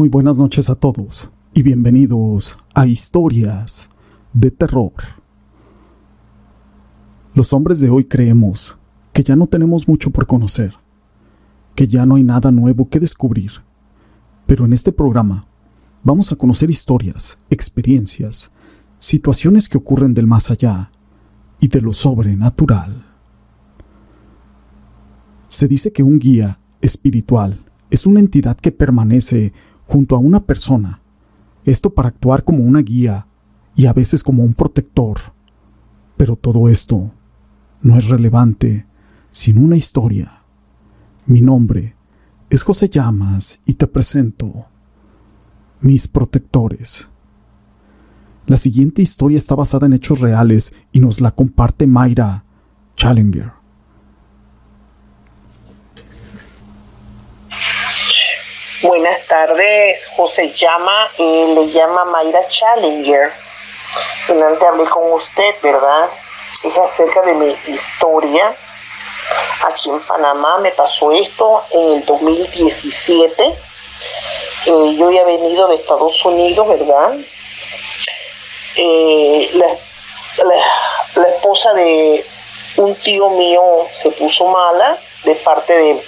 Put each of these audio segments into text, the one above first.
Muy buenas noches a todos y bienvenidos a Historias de Terror. Los hombres de hoy creemos que ya no tenemos mucho por conocer, que ya no hay nada nuevo que descubrir, pero en este programa vamos a conocer historias, experiencias, situaciones que ocurren del más allá y de lo sobrenatural. Se dice que un guía espiritual es una entidad que permanece junto a una persona, esto para actuar como una guía y a veces como un protector. Pero todo esto no es relevante sin una historia. Mi nombre es José Llamas y te presento mis protectores. La siguiente historia está basada en hechos reales y nos la comparte Mayra Challenger. Buenas tardes, José llama, y le llama Mayra Challenger. Antes hablé con usted, ¿verdad? Es acerca de mi historia. Aquí en Panamá me pasó esto en el 2017. Eh, yo había venido de Estados Unidos, ¿verdad? Eh, la esposa de un tío mío se puso mala de parte de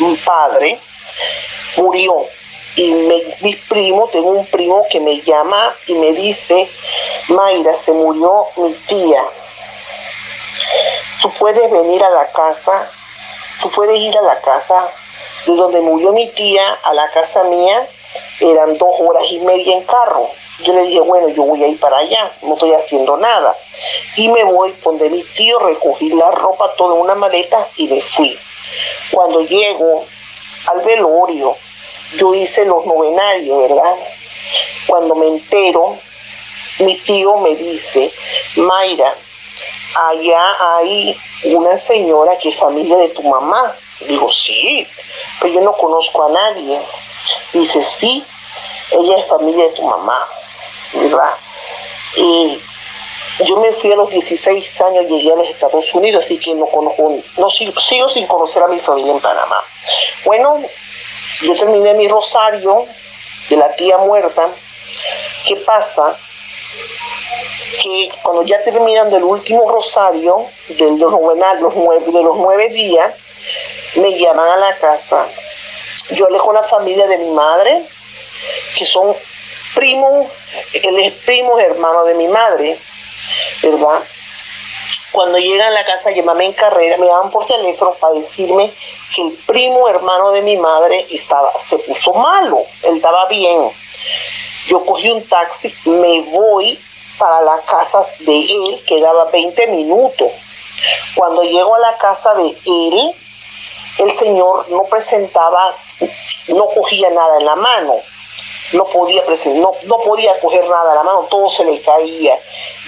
mi padre murió. Y mis primos, tengo un primo que me llama y me dice, Mayra, se murió mi tía. Tú puedes venir a la casa, tú puedes ir a la casa de donde murió mi tía a la casa mía, eran dos horas y media en carro. Yo le dije, bueno, yo voy a ir para allá, no estoy haciendo nada. Y me voy donde mi tío, recogí la ropa, toda una maleta y me fui. Cuando llego al velorio, yo hice los novenarios, ¿verdad? Cuando me entero, mi tío me dice, Mayra, allá hay una señora que es familia de tu mamá. Digo, sí, pero yo no conozco a nadie. Dice, sí, ella es familia de tu mamá, ¿verdad? Y yo me fui a los 16 años, llegué a los Estados Unidos, así que no conozco, no sigo sin conocer a mi familia en Panamá. Bueno, yo terminé mi rosario de la tía muerta. ¿Qué pasa? Que cuando ya terminando el último rosario del los nueve, de los nueve días, me llaman a la casa. Yo con la familia de mi madre, que son primos, él es primo hermano de mi madre, ¿verdad? Cuando llegan a la casa, llámame en carrera, me llaman por teléfono para decirme que el primo hermano de mi madre estaba, se puso malo, él estaba bien. Yo cogí un taxi, me voy para la casa de él, que daba 20 minutos. Cuando llego a la casa de él, el señor no presentaba, no cogía nada en la mano no podía, no, no podía coger nada a la mano, todo se le caía.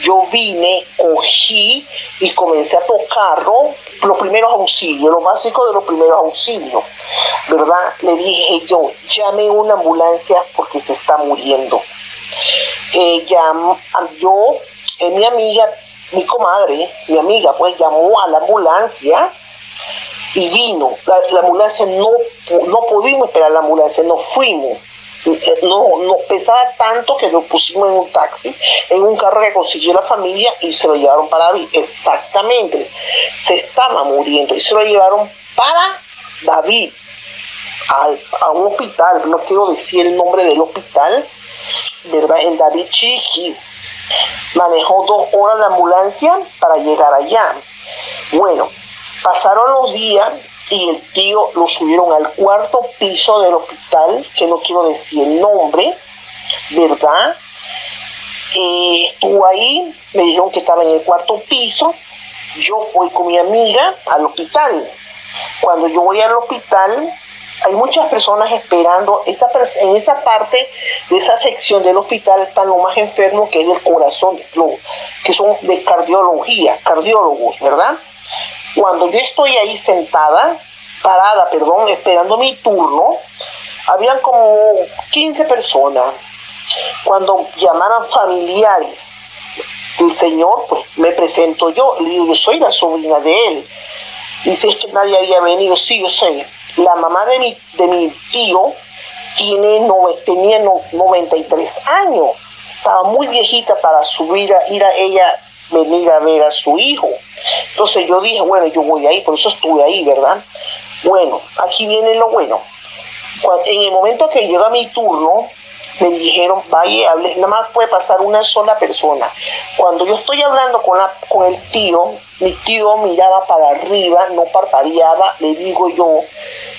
Yo vine, cogí y comencé a tocarlo, los primeros auxilios, lo básico de los primeros auxilios, ¿verdad? Le dije yo, llame una ambulancia porque se está muriendo. Ella, yo, eh, mi amiga, mi comadre, mi amiga, pues llamó a la ambulancia y vino. La, ambulancia no, no pudimos esperar la ambulancia, nos fuimos no, no pesaba tanto que lo pusimos en un taxi, en un carro que consiguió la familia y se lo llevaron para David. Exactamente, se estaba muriendo y se lo llevaron para David, a un hospital, no quiero decir el nombre del hospital, ¿verdad? En David Chiqui. Manejó dos horas de ambulancia para llegar allá. Bueno, pasaron los días y el tío lo subieron al cuarto piso del hospital, que no quiero decir el nombre, ¿verdad? Eh, estuvo ahí, me dijeron que estaba en el cuarto piso, yo fui con mi amiga al hospital. Cuando yo voy al hospital, hay muchas personas esperando, esa, en esa parte de esa sección del hospital están los más enfermos que es del corazón, que son de cardiología, cardiólogos, ¿verdad? Cuando yo estoy ahí sentada, parada, perdón, esperando mi turno, habían como 15 personas. Cuando llamaran familiares del Señor, pues me presento yo, le digo, yo soy la sobrina de él. Dice, es que nadie había venido, sí, yo sé. La mamá de mi, de mi tío tiene, tenía 93 años. Estaba muy viejita para subir a ir a ella venir a ver a su hijo. Entonces yo dije, bueno, yo voy ahí, por eso estuve ahí, ¿verdad? Bueno, aquí viene lo bueno. en el momento que llega mi turno, me dijeron, vaya, hable, nada más puede pasar una sola persona. Cuando yo estoy hablando con, la, con el tío, mi tío miraba para arriba, no parpadeaba, le digo yo,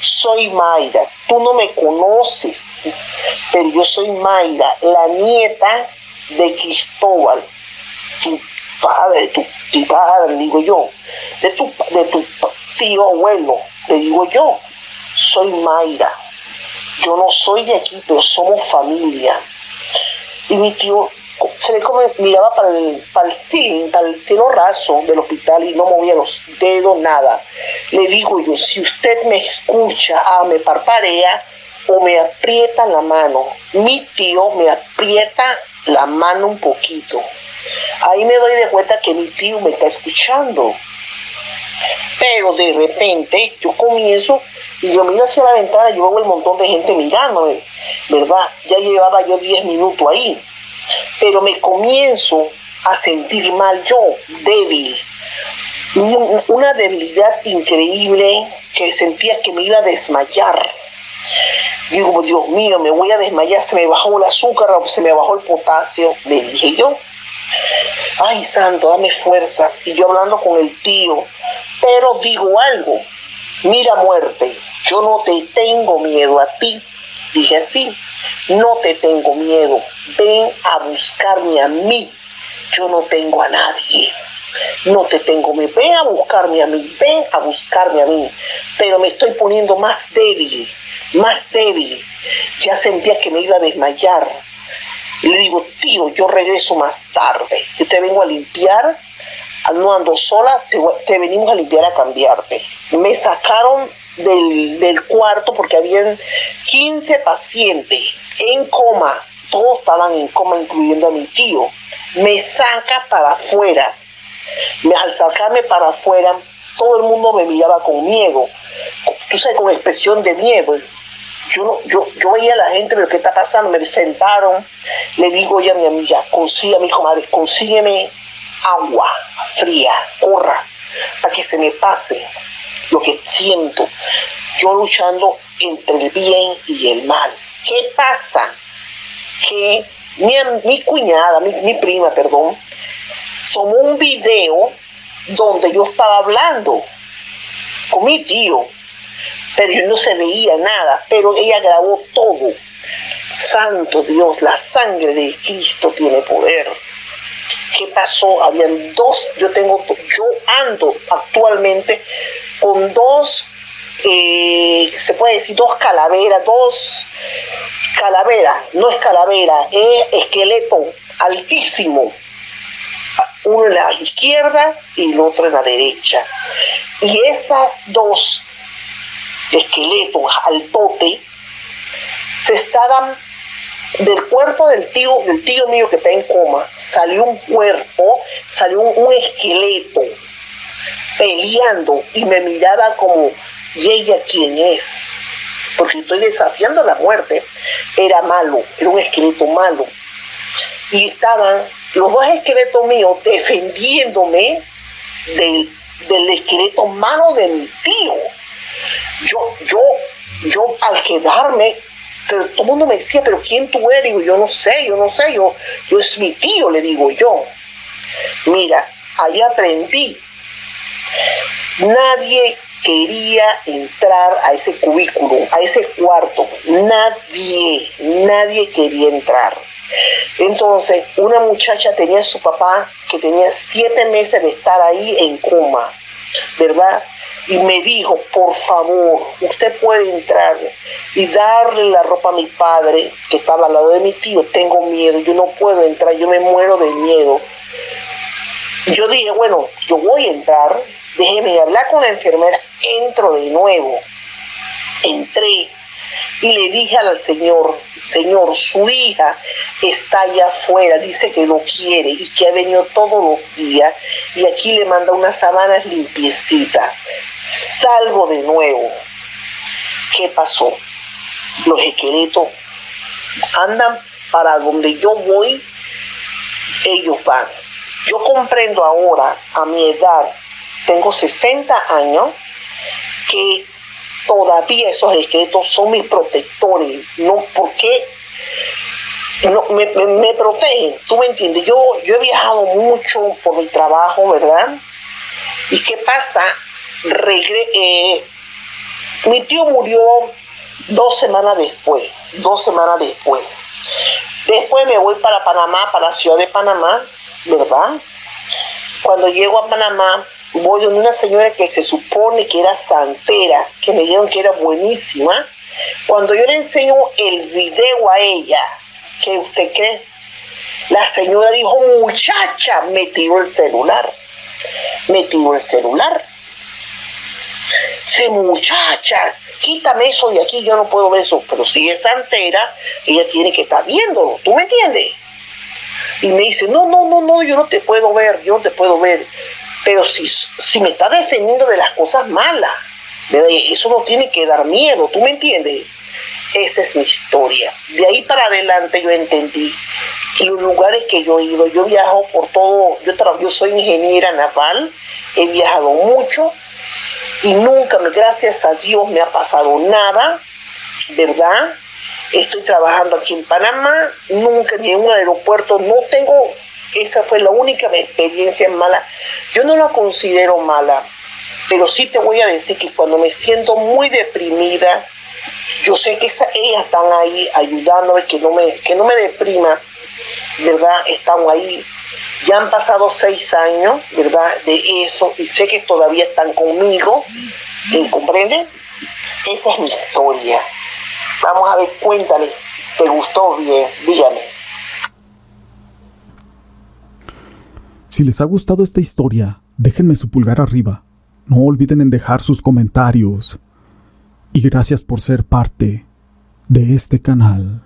soy Mayra, tú no me conoces, pero yo soy Mayra, la nieta de Cristóbal, tu padre, tu, padre, de tu, de tío abuelo, le digo yo, soy Mayra yo no soy de aquí, pero somos familia. Y mi tío se ve como miraba para el, para el para el cielo raso del hospital y no movía los dedos, nada. Le digo yo, si usted me escucha, ah, me parparea o me aprieta la mano. Mi tío me aprieta la mano un poquito. Ahí me doy de cuenta que mi tío me está escuchando. Pero de repente yo comienzo y yo miro hacia la ventana y yo veo el montón de gente mirándome, ¿verdad? Ya llevaba yo 10 minutos ahí. Pero me comienzo a sentir mal yo, débil. Una debilidad increíble que sentía que me iba a desmayar. Digo, Dios mío, me voy a desmayar, se me bajó el azúcar, se me bajó el potasio, le dije yo. Ay, santo, dame fuerza. Y yo hablando con el tío, pero digo algo, mira muerte, yo no te tengo miedo a ti. Dije así, no te tengo miedo, ven a buscarme a mí, yo no tengo a nadie. No te tengo miedo, ven a buscarme a mí, ven a buscarme a mí, pero me estoy poniendo más débil, más débil. Ya sentía que me iba a desmayar. le digo, tío, yo regreso más tarde, yo te vengo a limpiar, no ando sola, te, te venimos a limpiar a cambiarte. Me sacaron del, cuarto porque habían 15 pacientes en coma, todos estaban en coma, incluyendo a mi tío. Me saca para afuera. Al sacarme para afuera, todo el mundo me miraba con miedo, tú sabes, con expresión de miedo. Yo, yo, yo veía a la gente, pero ¿qué está pasando? Me sentaron, le digo ya a mi amiga, consigue, a mi comadre, consígueme agua fría, corra, para que se me pase lo que siento, yo luchando entre el bien y el mal. ¿Qué pasa? Que mi, cuñada, mi, prima, perdón, tomó un video donde yo estaba hablando con mi tío, pero yo no se veía nada, pero ella grabó todo. Santo Dios, la sangre de Cristo tiene poder. ¿Qué pasó? Habían dos, yo tengo, yo ando actualmente con dos, eh, se puede decir dos calaveras, dos calaveras, no es calavera, es esqueleto altísimo, uno en la izquierda y el otro en la derecha. Y esas dos esqueletos altote se estaban del cuerpo del tío, del tío mío que está en coma, salió un cuerpo, salió un esqueleto peleando y me miraba como, ¿y ella quién es? Porque estoy desafiando la muerte. Era malo, era un esqueleto malo. Y estaban los dos esqueletos míos defendiéndome del, del esqueleto malo de mi tío. Yo, yo, yo al quedarme, pero todo el mundo me decía, pero ¿quién tú eres? Digo, yo no sé, yo no sé, yo, yo es mi tío, le digo yo. Mira, ahí aprendí Nadie quería entrar a ese cubículo, a ese cuarto. Nadie, nadie quería entrar. Entonces, una muchacha tenía a su papá que tenía siete meses de estar ahí en coma, ¿verdad? Y me dijo, por favor, usted puede entrar y darle la ropa a mi padre, que estaba al lado de mi tío. Tengo miedo, yo no puedo entrar, yo me muero de miedo. Yo dije, bueno, yo voy a entrar, déjeme hablar con la enfermera, entro de nuevo. Entré y le dije al Señor, Señor, su hija está allá afuera, dice que lo quiere y que ha venido todos los días y aquí le manda unas sábanas limpiecitas. Salgo de nuevo. ¿Qué pasó? los esqueletos andan para donde yo voy, ellos van. Yo comprendo ahora, a mi edad, tengo 60 años, que todavía esos esqueletos son mis protectores. No, porque no, me, me, protegen, tú me entiendes. Yo, yo he viajado mucho por mi trabajo, ¿verdad? ¿Y qué pasa? Regre eh, mi tío murió dos semanas después, dos semanas después. Después me voy para Panamá, para la ciudad de Panamá, ¿verdad? Cuando llego a Panamá, voy donde una señora que se supone que era santera, que me dijeron que era buenísima. Cuando yo le enseño el video a ella, que usted cree, la señora dijo, muchacha, me tiró el celular. Me tiró el celular. Se muchacha, quítame eso de aquí, yo no puedo ver eso. Pero si es santera, ella tiene que estar viéndolo, ¿tú me entiendes? Y me dice, no, no, no, no, yo no te puedo ver, yo no te puedo ver. Pero si, si me está defendiendo de las cosas malas, eso no tiene que dar miedo, ¿tú me entiendes? Esa es mi historia. De ahí para adelante yo entendí los lugares que yo he ido, yo viajo por todo, yo, yo soy ingeniera naval, he viajado mucho y nunca, gracias a Dios, me ha pasado nada, ¿verdad? Estoy trabajando aquí en Panamá, nunca ni en un aeropuerto, no tengo, esa fue la única experiencia mala. Yo no la considero mala, pero sí te voy a decir que cuando me siento muy deprimida, yo sé que ellas están ahí ayudándome, que no me, que no me deprima, ¿verdad? Están ahí. Ya han pasado seis años, ¿verdad? De eso, y sé que todavía están conmigo, ¿comprenden? Esa es mi historia. Vamos a ver, cuéntame, ¿te gustó bien? Dígame. Si les ha gustado esta historia, déjenme su pulgar arriba. No olviden en dejar sus comentarios y gracias por ser parte de este canal.